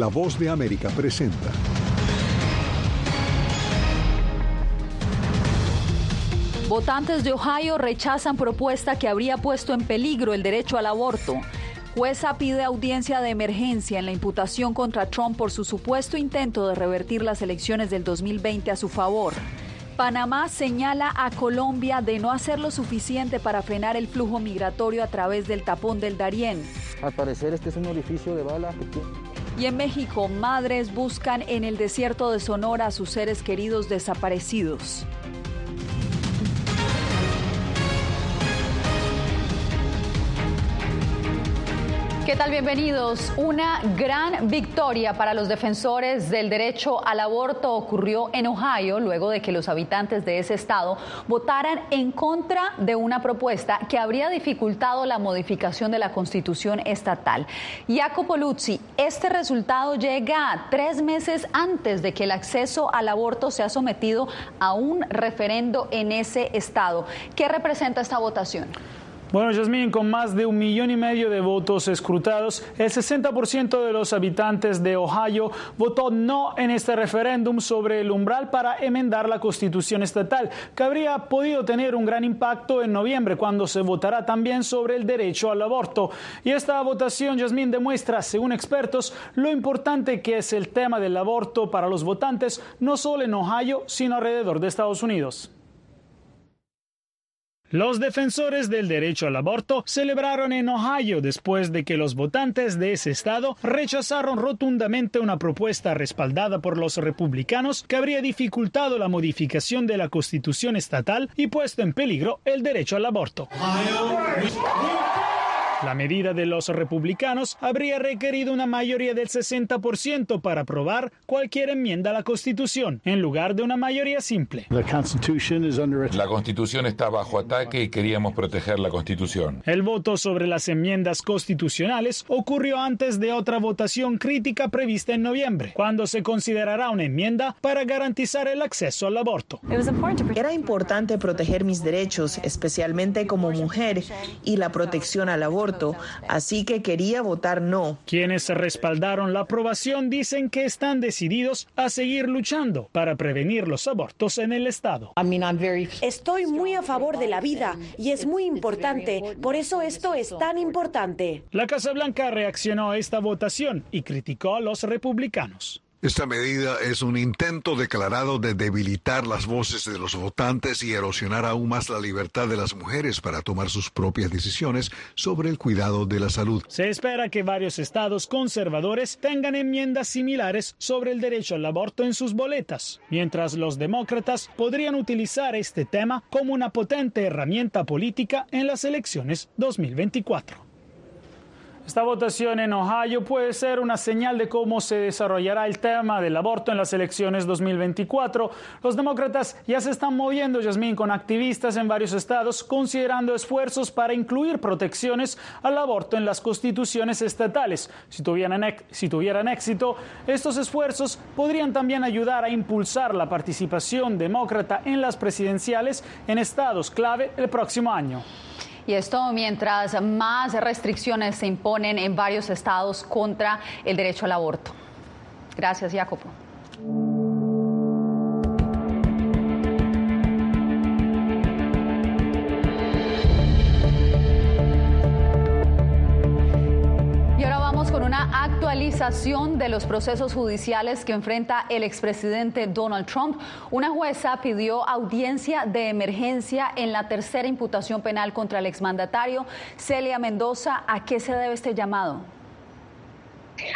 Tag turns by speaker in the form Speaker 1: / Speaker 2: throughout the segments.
Speaker 1: La voz de América presenta.
Speaker 2: Votantes de Ohio rechazan propuesta que habría puesto en peligro el derecho al aborto. Jueza pide audiencia de emergencia en la imputación contra Trump por su supuesto intento de revertir las elecciones del 2020 a su favor. Panamá señala a Colombia de no hacer lo suficiente para frenar el flujo migratorio a través del tapón del Darién.
Speaker 3: Al parecer este es un orificio de bala.
Speaker 2: Y en México, madres buscan en el desierto de Sonora a sus seres queridos desaparecidos. ¿Qué tal? Bienvenidos. Una gran victoria para los defensores del derecho al aborto ocurrió en Ohio luego de que los habitantes de ese estado votaran en contra de una propuesta que habría dificultado la modificación de la constitución estatal. Jacopo Luzzi, este resultado llega tres meses antes de que el acceso al aborto sea sometido a un referendo en ese estado. ¿Qué representa esta votación?
Speaker 4: Bueno, Yasmín, con más de un millón y medio de votos escrutados, el 60% de los habitantes de Ohio votó no en este referéndum sobre el umbral para enmendar la constitución estatal, que habría podido tener un gran impacto en noviembre, cuando se votará también sobre el derecho al aborto. Y esta votación, Yasmín, demuestra, según expertos, lo importante que es el tema del aborto para los votantes, no solo en Ohio, sino alrededor de Estados Unidos. Los defensores del derecho al aborto celebraron en Ohio después de que los votantes de ese estado rechazaron rotundamente una propuesta respaldada por los republicanos que habría dificultado la modificación de la constitución estatal y puesto en peligro el derecho al aborto. La medida de los republicanos habría requerido una mayoría del 60% para aprobar cualquier enmienda a la Constitución, en lugar de una mayoría simple.
Speaker 5: La Constitución está bajo ataque y queríamos proteger la Constitución.
Speaker 4: El voto sobre las enmiendas constitucionales ocurrió antes de otra votación crítica prevista en noviembre, cuando se considerará una enmienda para garantizar el acceso al aborto.
Speaker 6: Era importante proteger mis derechos, especialmente como mujer, y la protección al aborto así que quería votar no.
Speaker 4: Quienes respaldaron la aprobación dicen que están decididos a seguir luchando para prevenir los abortos en el Estado.
Speaker 7: Estoy muy a favor de la vida y es muy importante, por eso esto es tan importante.
Speaker 4: La Casa Blanca reaccionó a esta votación y criticó a los republicanos.
Speaker 1: Esta medida es un intento declarado de debilitar las voces de los votantes y erosionar aún más la libertad de las mujeres para tomar sus propias decisiones sobre el cuidado de la salud.
Speaker 4: Se espera que varios estados conservadores tengan enmiendas similares sobre el derecho al aborto en sus boletas, mientras los demócratas podrían utilizar este tema como una potente herramienta política en las elecciones 2024. Esta votación en Ohio puede ser una señal de cómo se desarrollará el tema del aborto en las elecciones 2024. Los demócratas ya se están moviendo, Yasmín, con activistas en varios estados, considerando esfuerzos para incluir protecciones al aborto en las constituciones estatales. Si tuvieran, si tuvieran éxito, estos esfuerzos podrían también ayudar a impulsar la participación demócrata en las presidenciales en estados clave el próximo año.
Speaker 2: Y esto mientras más restricciones se imponen en varios estados contra el derecho al aborto. Gracias, Jacopo. De los procesos judiciales que enfrenta el expresidente Donald Trump. Una jueza pidió audiencia de emergencia en la tercera imputación penal contra el exmandatario. Celia Mendoza, ¿a qué se debe este llamado?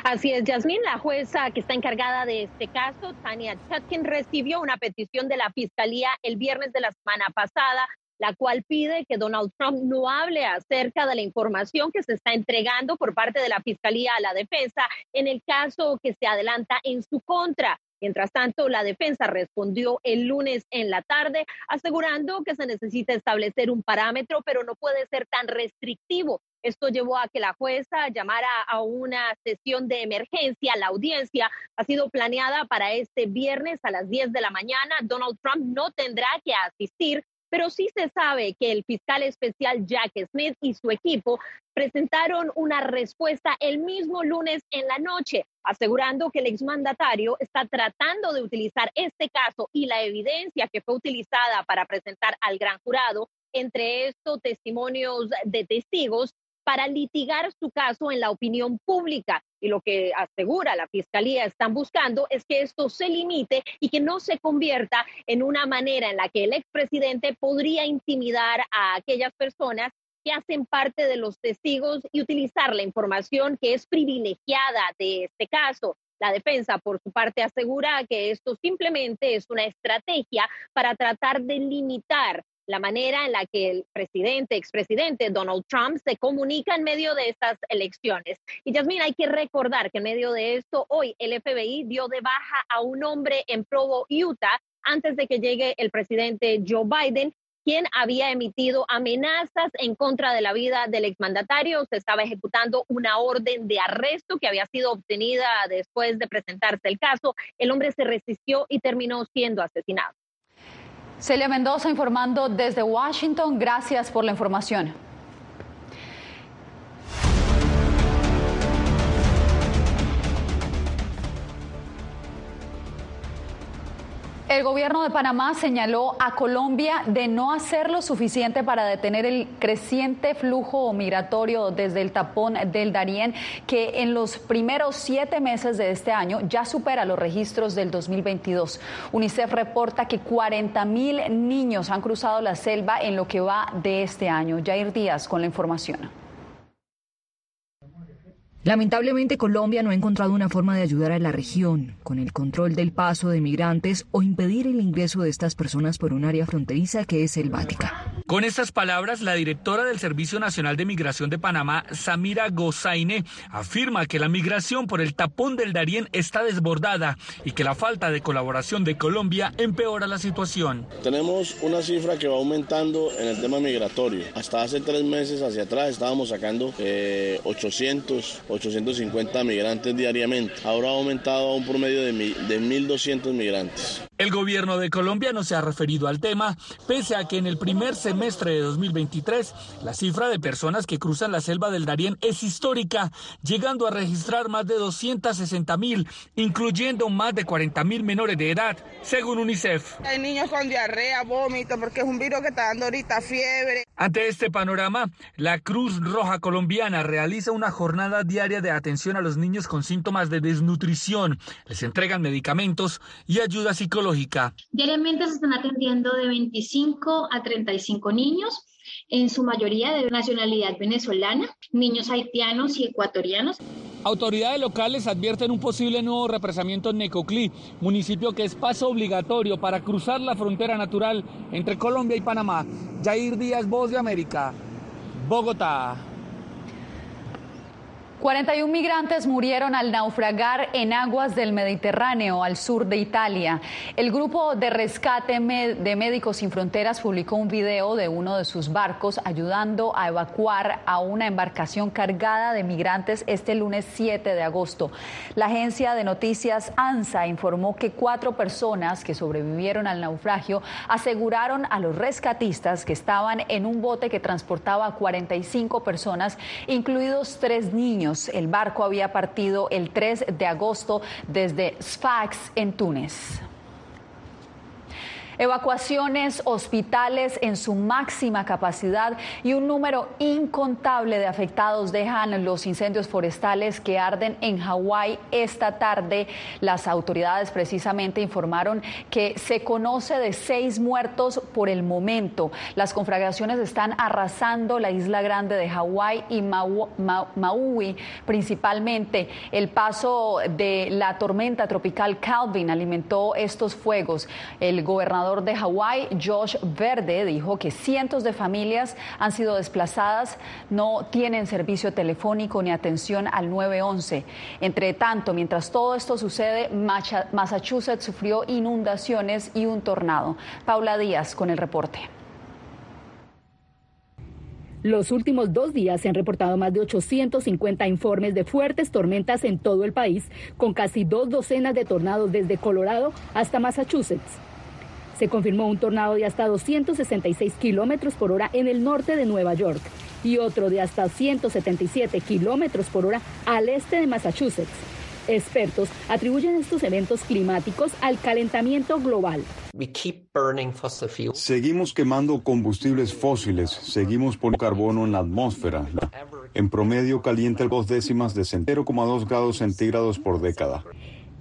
Speaker 8: Así es, Yasmín, la jueza que está encargada de este caso, Tania Chutkin, recibió una petición de la Fiscalía el viernes de la semana pasada la cual pide que Donald Trump no hable acerca de la información que se está entregando por parte de la Fiscalía a la defensa en el caso que se adelanta en su contra. Mientras tanto, la defensa respondió el lunes en la tarde asegurando que se necesita establecer un parámetro, pero no puede ser tan restrictivo. Esto llevó a que la jueza llamara a una sesión de emergencia. La audiencia ha sido planeada para este viernes a las 10 de la mañana. Donald Trump no tendrá que asistir pero sí se sabe que el fiscal especial Jack Smith y su equipo presentaron una respuesta el mismo lunes en la noche, asegurando que el exmandatario está tratando de utilizar este caso y la evidencia que fue utilizada para presentar al gran jurado, entre estos testimonios de testigos, para litigar su caso en la opinión pública. Y lo que asegura la Fiscalía están buscando es que esto se limite y que no se convierta en una manera en la que el expresidente podría intimidar a aquellas personas que hacen parte de los testigos y utilizar la información que es privilegiada de este caso. La defensa, por su parte, asegura que esto simplemente es una estrategia para tratar de limitar la manera en la que el presidente, expresidente Donald Trump se comunica en medio de estas elecciones. Y Yasmin, hay que recordar que en medio de esto, hoy el FBI dio de baja a un hombre en Provo, Utah, antes de que llegue el presidente Joe Biden, quien había emitido amenazas en contra de la vida del exmandatario. Se estaba ejecutando una orden de arresto que había sido obtenida después de presentarse el caso. El hombre se resistió y terminó siendo asesinado.
Speaker 2: Celia Mendoza informando desde Washington. Gracias por la información. El gobierno de Panamá señaló a Colombia de no hacer lo suficiente para detener el creciente flujo migratorio desde el tapón del Darién, que en los primeros siete meses de este año ya supera los registros del 2022. UNICEF reporta que 40 mil niños han cruzado la selva en lo que va de este año. Jair Díaz con la información.
Speaker 9: Lamentablemente Colombia no ha encontrado una forma de ayudar a la región con el control del paso de migrantes o impedir el ingreso de estas personas por un área fronteriza que es selvática.
Speaker 10: Con estas palabras, la directora del Servicio Nacional de Migración de Panamá, Samira Gozaine, afirma que la migración por el tapón del Darién está desbordada y que la falta de colaboración de Colombia empeora la situación.
Speaker 11: Tenemos una cifra que va aumentando en el tema migratorio. Hasta hace tres meses hacia atrás estábamos sacando 800 eh, 850 migrantes diariamente. Ahora ha aumentado a un promedio de, de 1.200 migrantes.
Speaker 10: El gobierno de Colombia no se ha referido al tema, pese a que en el primer semestre de 2023 la cifra de personas que cruzan la selva del Darién es histórica, llegando a registrar más de 260 mil, incluyendo más de 40 mil menores de edad, según UNICEF.
Speaker 12: Hay niños con diarrea, vómito, porque es un virus que está dando ahorita fiebre.
Speaker 10: Ante este panorama, la Cruz Roja Colombiana realiza una jornada diaria de atención a los niños con síntomas de desnutrición. Les entregan medicamentos y ayuda psicológica
Speaker 13: Diariamente se están atendiendo de 25 a 35 niños, en su mayoría de nacionalidad venezolana, niños haitianos y ecuatorianos.
Speaker 10: Autoridades locales advierten un posible nuevo represamiento en Necoclí, municipio que es paso obligatorio para cruzar la frontera natural entre Colombia y Panamá. Jair Díaz, Voz de América, Bogotá.
Speaker 2: 41 migrantes murieron al naufragar en aguas del Mediterráneo al sur de Italia. El grupo de rescate de Médicos Sin Fronteras publicó un video de uno de sus barcos ayudando a evacuar a una embarcación cargada de migrantes este lunes 7 de agosto. La agencia de noticias ANSA informó que cuatro personas que sobrevivieron al naufragio aseguraron a los rescatistas que estaban en un bote que transportaba a 45 personas, incluidos tres niños el barco había partido el 3 de agosto desde Sfax en Túnez. Evacuaciones, hospitales en su máxima capacidad y un número incontable de afectados dejan los incendios forestales que arden en Hawái esta tarde. Las autoridades precisamente informaron que se conoce de seis muertos por el momento. Las conflagraciones están arrasando la isla grande de Hawái y Maui principalmente. El paso de la tormenta tropical Calvin alimentó estos fuegos. El gobernador de Hawái, Josh Verde, dijo que cientos de familias han sido desplazadas, no tienen servicio telefónico ni atención al 911. Entre tanto, mientras todo esto sucede, Massachusetts sufrió inundaciones y un tornado. Paula Díaz con el reporte.
Speaker 14: Los últimos dos días se han reportado más de 850 informes de fuertes tormentas en todo el país, con casi dos docenas de tornados desde Colorado hasta Massachusetts. Se confirmó un tornado de hasta 266 kilómetros por hora en el norte de Nueva York y otro de hasta 177 kilómetros por hora al este de Massachusetts. Expertos atribuyen estos eventos climáticos al calentamiento global.
Speaker 15: Seguimos quemando combustibles fósiles, seguimos poniendo carbono en la atmósfera. En promedio calienta dos décimas de 0,2 grados centígrados por década.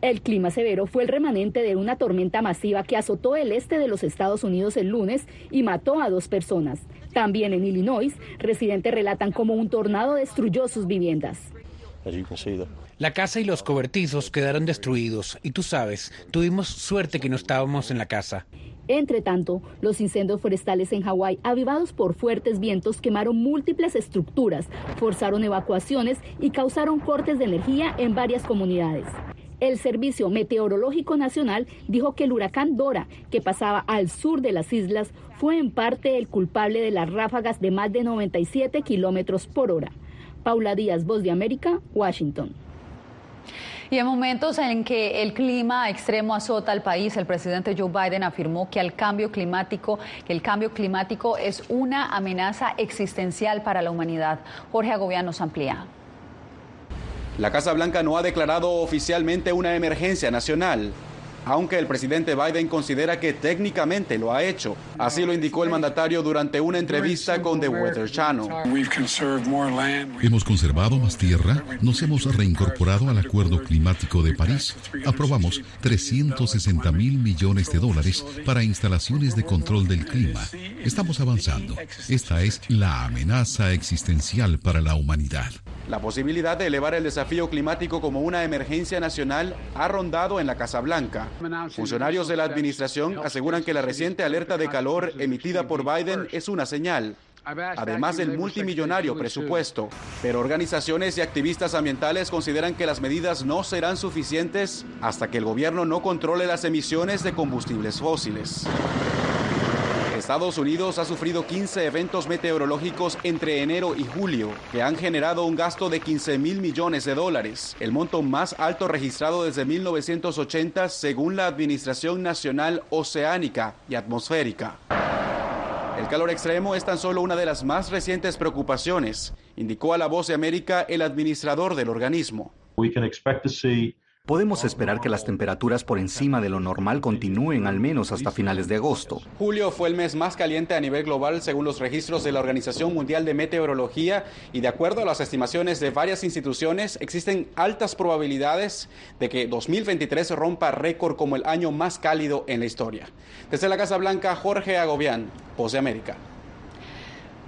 Speaker 14: El clima severo fue el remanente de una tormenta masiva que azotó el este de los Estados Unidos el lunes y mató a dos personas. También en Illinois, residentes relatan cómo un tornado destruyó sus viviendas.
Speaker 16: La casa y los cobertizos quedaron destruidos y tú sabes, tuvimos suerte que no estábamos en la casa.
Speaker 14: Entre tanto, los incendios forestales en Hawái, avivados por fuertes vientos, quemaron múltiples estructuras, forzaron evacuaciones y causaron cortes de energía en varias comunidades. El Servicio Meteorológico Nacional dijo que el huracán Dora, que pasaba al sur de las islas, fue en parte el culpable de las ráfagas de más de 97 kilómetros por hora. Paula Díaz, Voz de América, Washington.
Speaker 2: Y en momentos en que el clima extremo azota al país, el presidente Joe Biden afirmó que el cambio climático, el cambio climático es una amenaza existencial para la humanidad. Jorge Agobián nos amplía.
Speaker 17: La Casa Blanca no ha declarado oficialmente una emergencia nacional, aunque el presidente Biden considera que técnicamente lo ha hecho. Así lo indicó el mandatario durante una entrevista con The Weather Channel.
Speaker 18: Hemos conservado más tierra, nos hemos reincorporado al Acuerdo Climático de París, aprobamos 360 mil millones de dólares para instalaciones de control del clima. Estamos avanzando. Esta es la amenaza existencial para la humanidad.
Speaker 17: La posibilidad de elevar el desafío climático como una emergencia nacional ha rondado en la Casa Blanca. Funcionarios de la administración aseguran que la reciente alerta de calor emitida por Biden es una señal, además del multimillonario presupuesto. Pero organizaciones y activistas ambientales consideran que las medidas no serán suficientes hasta que el gobierno no controle las emisiones de combustibles fósiles. Estados Unidos ha sufrido 15 eventos meteorológicos entre enero y julio que han generado un gasto de 15 mil millones de dólares, el monto más alto registrado desde 1980 según la Administración Nacional Oceánica y Atmosférica. El calor extremo es tan solo una de las más recientes preocupaciones, indicó a la Voz de América el administrador del organismo.
Speaker 19: Podemos esperar que las temperaturas por encima de lo normal continúen al menos hasta finales de agosto.
Speaker 17: Julio fue el mes más caliente a nivel global según los registros de la Organización Mundial de Meteorología y de acuerdo a las estimaciones de varias instituciones existen altas probabilidades de que 2023 rompa récord como el año más cálido en la historia. Desde la Casa Blanca, Jorge Agobián, Voz América.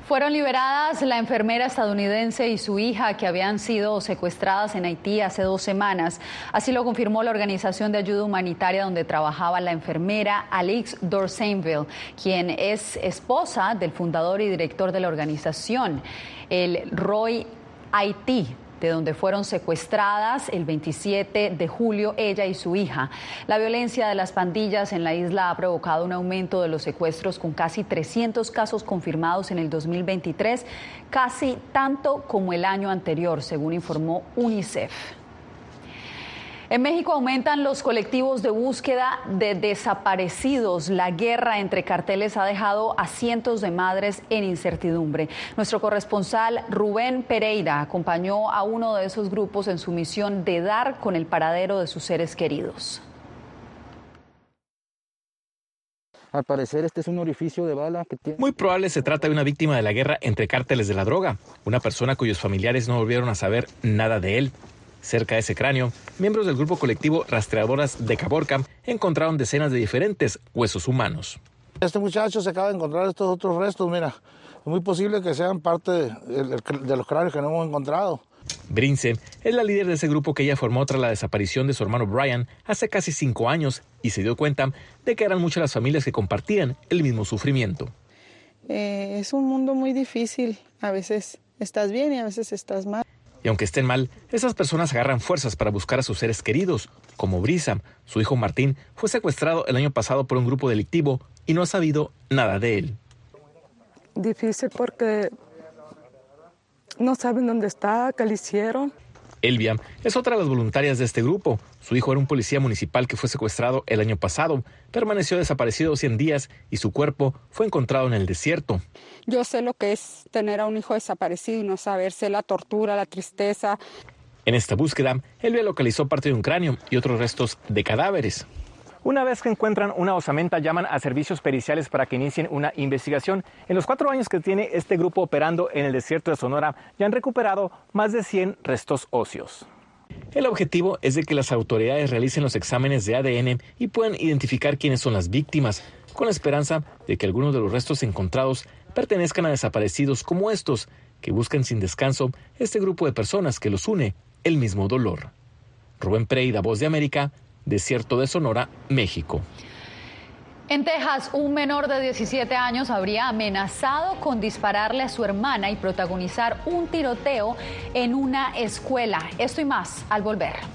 Speaker 2: Fueron liberadas la enfermera estadounidense y su hija que habían sido secuestradas en Haití hace dos semanas. Así lo confirmó la organización de ayuda humanitaria donde trabajaba la enfermera Alix Dorsainville, quien es esposa del fundador y director de la organización, el Roy Haití de donde fueron secuestradas el 27 de julio ella y su hija. La violencia de las pandillas en la isla ha provocado un aumento de los secuestros con casi 300 casos confirmados en el 2023, casi tanto como el año anterior, según informó UNICEF. En México aumentan los colectivos de búsqueda de desaparecidos. La guerra entre carteles ha dejado a cientos de madres en incertidumbre. Nuestro corresponsal Rubén Pereira acompañó a uno de esos grupos en su misión de dar con el paradero de sus seres queridos.
Speaker 3: Al parecer este es un orificio de bala que tiene...
Speaker 20: Muy probable se trata de una víctima de la guerra entre cárteles de la droga, una persona cuyos familiares no volvieron a saber nada de él. Cerca de ese cráneo, miembros del grupo colectivo Rastreadoras de Caborca encontraron decenas de diferentes huesos humanos.
Speaker 21: Este muchacho se acaba de encontrar estos otros restos, mira, es muy posible que sean parte de, los cráneos que no hemos encontrado.
Speaker 20: Brince es la líder de ese grupo que ella formó tras la desaparición de su hermano Brian hace casi cinco años y se dio cuenta de que eran muchas las familias que compartían el mismo sufrimiento.
Speaker 22: Eh, es un mundo muy difícil, a veces estás bien y a veces estás mal.
Speaker 20: Y aunque estén mal, esas personas agarran fuerzas para buscar a sus seres queridos, como Brisa. Su hijo Martín fue secuestrado el año pasado por un grupo delictivo y no ha sabido nada de él.
Speaker 22: Difícil porque no saben dónde está, qué le hicieron.
Speaker 20: Elvia es otra de las voluntarias de este grupo. Su hijo era un policía municipal que fue secuestrado el año pasado, permaneció desaparecido 100 días y su cuerpo fue encontrado en el desierto.
Speaker 23: Yo sé lo que es tener a un hijo desaparecido y no saber, sé la tortura, la tristeza.
Speaker 20: En esta búsqueda, Elvia localizó parte de un cráneo y otros restos de cadáveres. Una vez que encuentran una osamenta, llaman a servicios periciales para que inicien una investigación. En los cuatro años que tiene este grupo operando en el desierto de Sonora, ya han recuperado más de 100 restos óseos. El objetivo es de que las autoridades realicen los exámenes de ADN y puedan identificar quiénes son las víctimas, con la esperanza de que algunos de los restos encontrados pertenezcan a desaparecidos como estos, que buscan sin descanso este grupo de personas que los une el mismo dolor. Rubén Preida, Voz de América, Desierto de Sonora, México.
Speaker 2: En Texas, un menor de 17 años habría amenazado con dispararle a su hermana y protagonizar un tiroteo en una escuela. Esto y más al volver.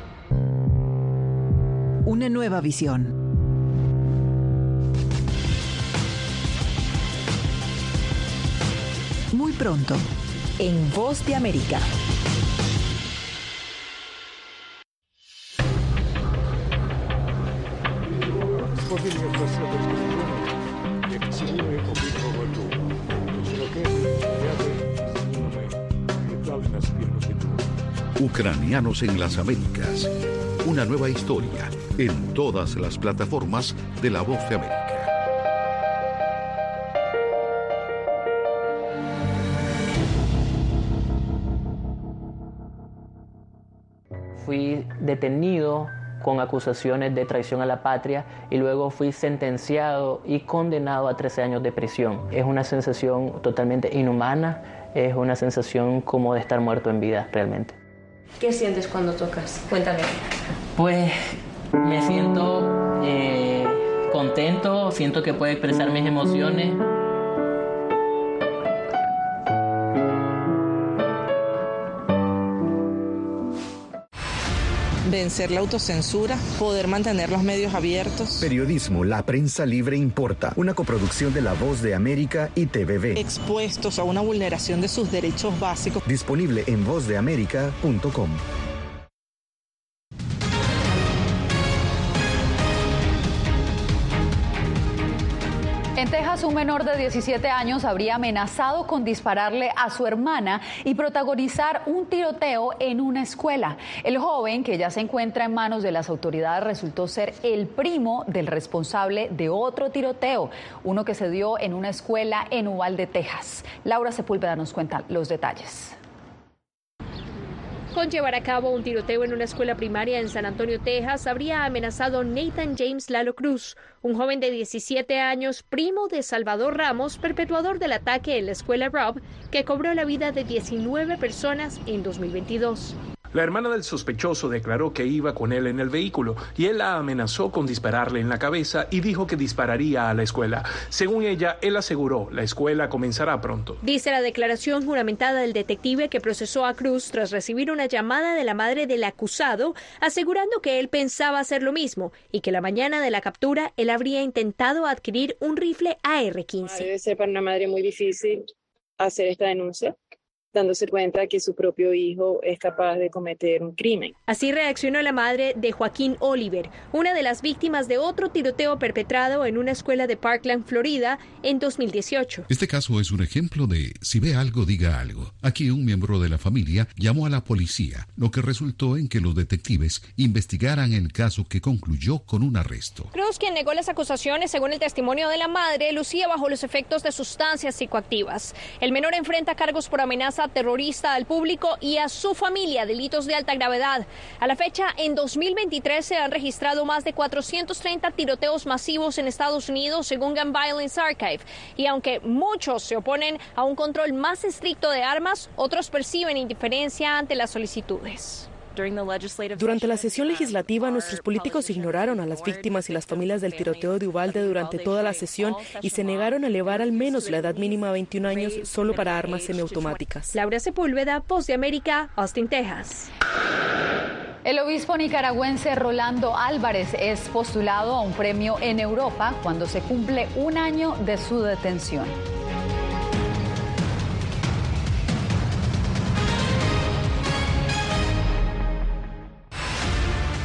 Speaker 24: una nueva visión. Muy pronto, en Voz de América.
Speaker 18: Ucranianos en las Américas. Una nueva historia en todas las plataformas de La Voz de América.
Speaker 25: Fui detenido con acusaciones de traición a la patria y luego fui sentenciado y condenado a 13 años de prisión. Es una sensación totalmente inhumana, es una sensación como de estar muerto en vida realmente.
Speaker 26: ¿Qué sientes cuando tocas? Cuéntame.
Speaker 25: Pues me siento eh, contento, siento que puedo expresar mis emociones.
Speaker 27: Vencer la autocensura, poder mantener los medios abiertos.
Speaker 28: Periodismo, la prensa libre importa. Una coproducción de La Voz de América y TVB.
Speaker 27: Expuestos a una vulneración de sus derechos básicos.
Speaker 28: Disponible en vozdeamerica.com.
Speaker 2: Un menor de 17 años habría amenazado con dispararle a su hermana y protagonizar un tiroteo en una escuela. El joven, que ya se encuentra en manos de las autoridades, resultó ser el primo del responsable de otro tiroteo, uno que se dio en una escuela en Uvalde, Texas. Laura Sepúlveda nos cuenta los detalles
Speaker 29: con llevar a cabo un tiroteo en una escuela primaria en San Antonio, Texas, habría amenazado Nathan James Lalo Cruz, un joven de 17 años, primo de Salvador Ramos, perpetuador del ataque en la escuela Rob, que cobró la vida de 19 personas en 2022.
Speaker 30: La hermana del sospechoso declaró que iba con él en el vehículo y él la amenazó con dispararle en la cabeza y dijo que dispararía a la escuela. Según ella, él aseguró, la escuela comenzará pronto.
Speaker 29: Dice la declaración juramentada del detective que procesó a Cruz tras recibir una llamada de la madre del acusado asegurando que él pensaba hacer lo mismo y que la mañana de la captura él habría intentado adquirir un rifle AR-15.
Speaker 31: Debe ser para una madre muy difícil hacer esta denuncia dándose cuenta que su propio hijo es capaz de cometer un crimen.
Speaker 29: Así reaccionó la madre de Joaquín Oliver, una de las víctimas de otro tiroteo perpetrado en una escuela de Parkland, Florida, en 2018.
Speaker 18: Este caso es un ejemplo de si ve algo, diga algo. Aquí un miembro de la familia llamó a la policía, lo que resultó en que los detectives investigaran el caso que concluyó con un arresto.
Speaker 29: Cruz, quien negó las acusaciones, según el testimonio de la madre, lucía bajo los efectos de sustancias psicoactivas. El menor enfrenta cargos por amenaza terrorista al público y a su familia delitos de alta gravedad. A la fecha, en 2023 se han registrado más de 430 tiroteos masivos en Estados Unidos, según Gun Violence Archive. Y aunque muchos se oponen a un control más estricto de armas, otros perciben indiferencia ante las solicitudes.
Speaker 32: Durante la sesión legislativa, nuestros políticos ignoraron a las víctimas y las familias del tiroteo de Uvalde durante toda la sesión y se negaron a elevar al menos la edad mínima a 21 años solo para armas semiautomáticas.
Speaker 29: Laura Sepúlveda, Post de América, Austin, Texas.
Speaker 2: El obispo nicaragüense Rolando Álvarez es postulado a un premio en Europa cuando se cumple un año de su detención.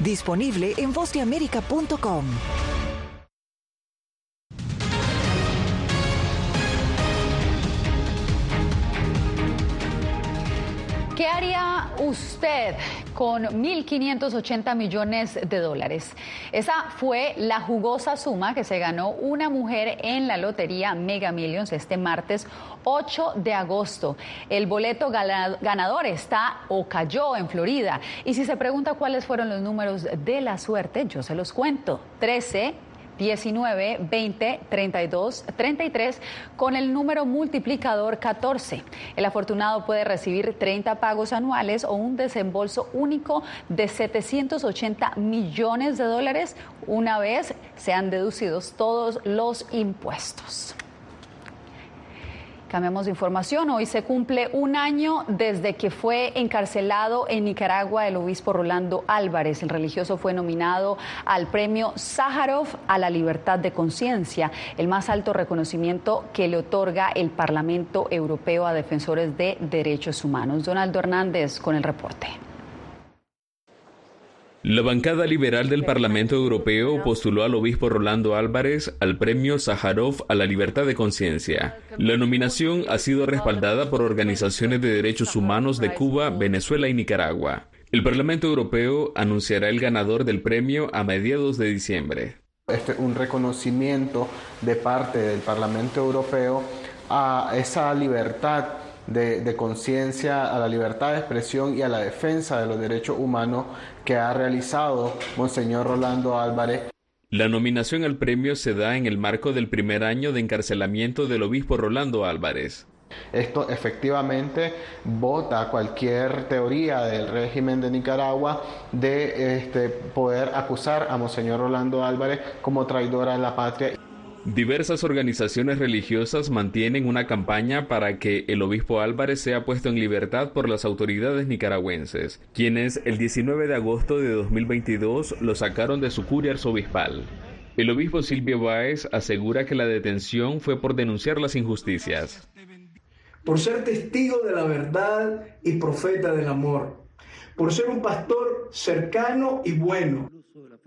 Speaker 24: Disponible en vozdeamerica.com.
Speaker 2: ¿Qué haría usted con 1.580 millones de dólares? Esa fue la jugosa suma que se ganó una mujer en la lotería Mega Millions este martes 8 de agosto. El boleto ganador está o cayó en Florida. Y si se pregunta cuáles fueron los números de la suerte, yo se los cuento. 13, 19, 20, 32, 33 con el número multiplicador 14. El afortunado puede recibir 30 pagos anuales o un desembolso único de 780 millones de dólares una vez sean deducidos todos los impuestos. Cambiamos de información. Hoy se cumple un año desde que fue encarcelado en Nicaragua el obispo Rolando Álvarez. El religioso fue nominado al premio Sájarov a la libertad de conciencia, el más alto reconocimiento que le otorga el Parlamento Europeo a defensores de derechos humanos. Donaldo Hernández con el reporte.
Speaker 33: La bancada liberal del Parlamento Europeo postuló al obispo Rolando Álvarez al premio Sájarov a la libertad de conciencia. La nominación ha sido respaldada por organizaciones de derechos humanos de Cuba, Venezuela y Nicaragua. El Parlamento Europeo anunciará el ganador del premio a mediados de diciembre.
Speaker 34: Este un reconocimiento de parte del Parlamento Europeo a esa libertad de, conciencia, a la libertad de expresión y a la defensa de los derechos humanos que ha realizado Monseñor Rolando Álvarez.
Speaker 33: La nominación al premio se da en el marco del primer año de encarcelamiento del obispo Rolando Álvarez.
Speaker 34: Esto efectivamente vota cualquier teoría del régimen de Nicaragua de este, poder acusar a Monseñor Rolando Álvarez como traidor a la patria.
Speaker 33: Diversas organizaciones religiosas mantienen una campaña para que el obispo Álvarez sea puesto en libertad por las autoridades nicaragüenses, quienes el 19 de agosto de 2022 lo sacaron de su curia arzobispal. El obispo Silvio Báez asegura que la detención fue por denunciar las injusticias.
Speaker 35: Por ser testigo de la verdad y profeta del amor. Por ser un pastor cercano y bueno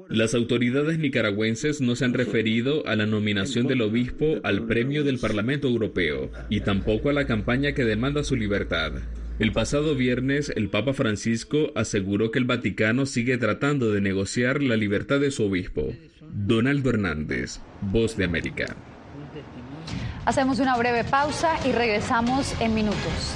Speaker 33: las autoridades nicaragüenses no se han referido a la nominación del obispo al premio del Parlamento Europeo y tampoco a la campaña que demanda su libertad. El pasado viernes, el Papa Francisco aseguró que el Vaticano sigue tratando de negociar la libertad de su obispo. Donaldo Hernández, Voz de América.
Speaker 2: Hacemos una breve pausa y regresamos en minutos.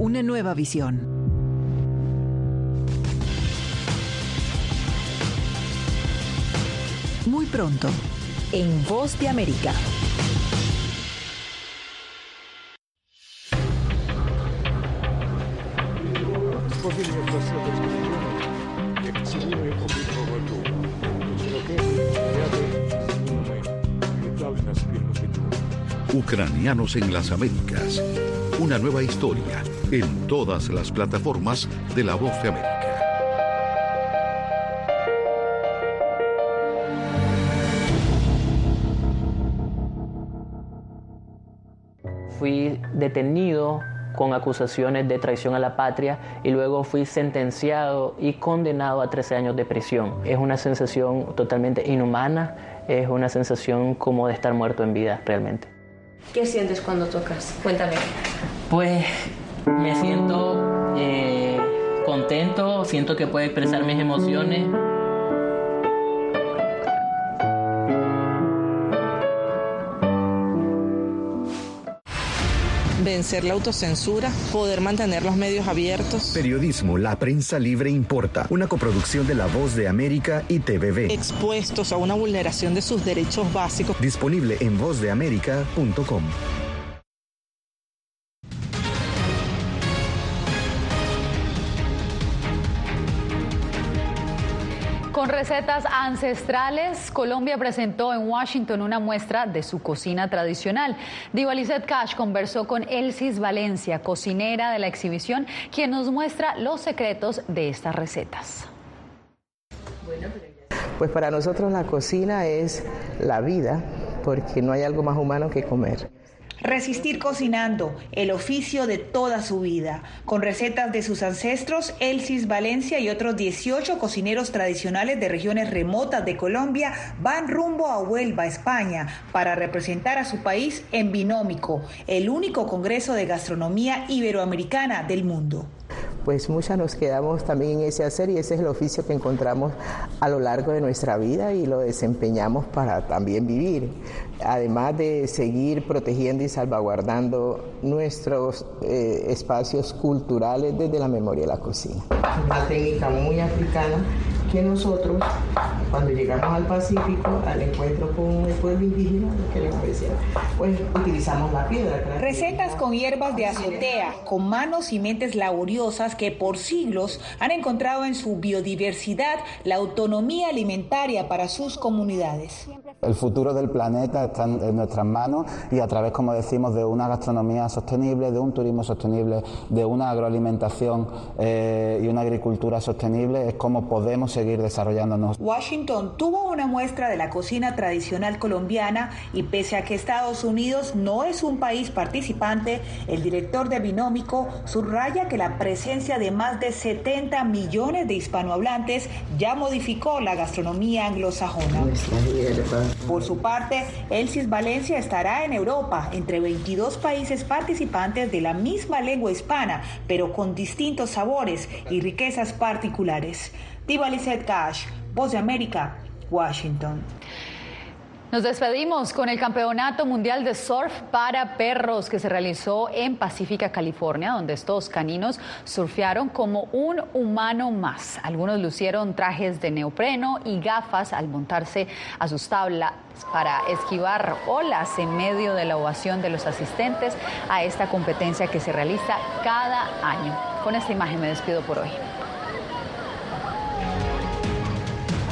Speaker 24: una nueva visión. Muy pronto, en Voz de América.
Speaker 18: Ucranianos en las Américas. Una nueva historia en todas las plataformas de La Voz de América.
Speaker 25: Fui detenido con acusaciones de traición a la patria y luego fui sentenciado y condenado a 13 años de prisión. Es una sensación totalmente inhumana, es una sensación como de estar muerto en vida realmente.
Speaker 36: ¿Qué sientes cuando tocas? Cuéntame.
Speaker 25: Pues me siento eh, contento, siento que puedo expresar mis emociones.
Speaker 27: vencer la autocensura, poder mantener los medios abiertos.
Speaker 28: Periodismo, la prensa libre importa, una coproducción de La Voz de América y TVB.
Speaker 27: Expuestos a una vulneración de sus derechos básicos.
Speaker 28: Disponible en vozdeamerica.com.
Speaker 2: recetas ancestrales, Colombia presentó en Washington una muestra de su cocina tradicional. Diva Cash conversó con Elsis Valencia, cocinera de la exhibición, quien nos muestra los secretos de estas recetas.
Speaker 37: Pues para nosotros la cocina es la vida, porque no hay algo más humano que comer.
Speaker 38: Resistir cocinando, el oficio de toda su vida. Con recetas de sus ancestros, Elsis Valencia y otros 18 cocineros tradicionales de regiones remotas de Colombia van rumbo a Huelva, España, para representar a su país en Binómico, el único congreso de gastronomía iberoamericana del mundo
Speaker 37: pues muchas nos quedamos también en ese hacer y ese es el oficio que encontramos a lo largo de nuestra vida y lo desempeñamos para también vivir además de seguir protegiendo y salvaguardando nuestros eh, espacios culturales desde la memoria de la cocina. Una técnica muy africana que nosotros, cuando llegamos al Pacífico, al encuentro con el pueblo indígena, que les decía, pues utilizamos la piedra.
Speaker 38: Recetas con hierbas de azotea, con manos y mentes laboriosas que por siglos han encontrado en su biodiversidad la autonomía alimentaria para sus comunidades.
Speaker 39: El futuro del planeta está en nuestras manos y a través, como decimos, de una gastronomía sostenible, de un turismo sostenible, de una agroalimentación eh, y una agricultura sostenible, es como podemos
Speaker 38: Washington tuvo una muestra de la cocina tradicional colombiana y pese a que Estados Unidos no es un país participante, el director de Binómico subraya que la presencia de más de 70 millones de hispanohablantes ya modificó la gastronomía anglosajona. Por su parte, Elsis Valencia estará en Europa, entre 22 países participantes de la misma lengua hispana, pero con distintos sabores y riquezas particulares. Diva Lizette Cash, Voz de América, Washington.
Speaker 2: Nos despedimos con el Campeonato Mundial de Surf para Perros que se realizó en Pacífica, California, donde estos caninos surfearon como un humano más. Algunos lucieron trajes de neopreno y gafas al montarse a sus tablas para esquivar olas en medio de la ovación de los asistentes a esta competencia que se realiza cada año. Con esta imagen me despido por hoy.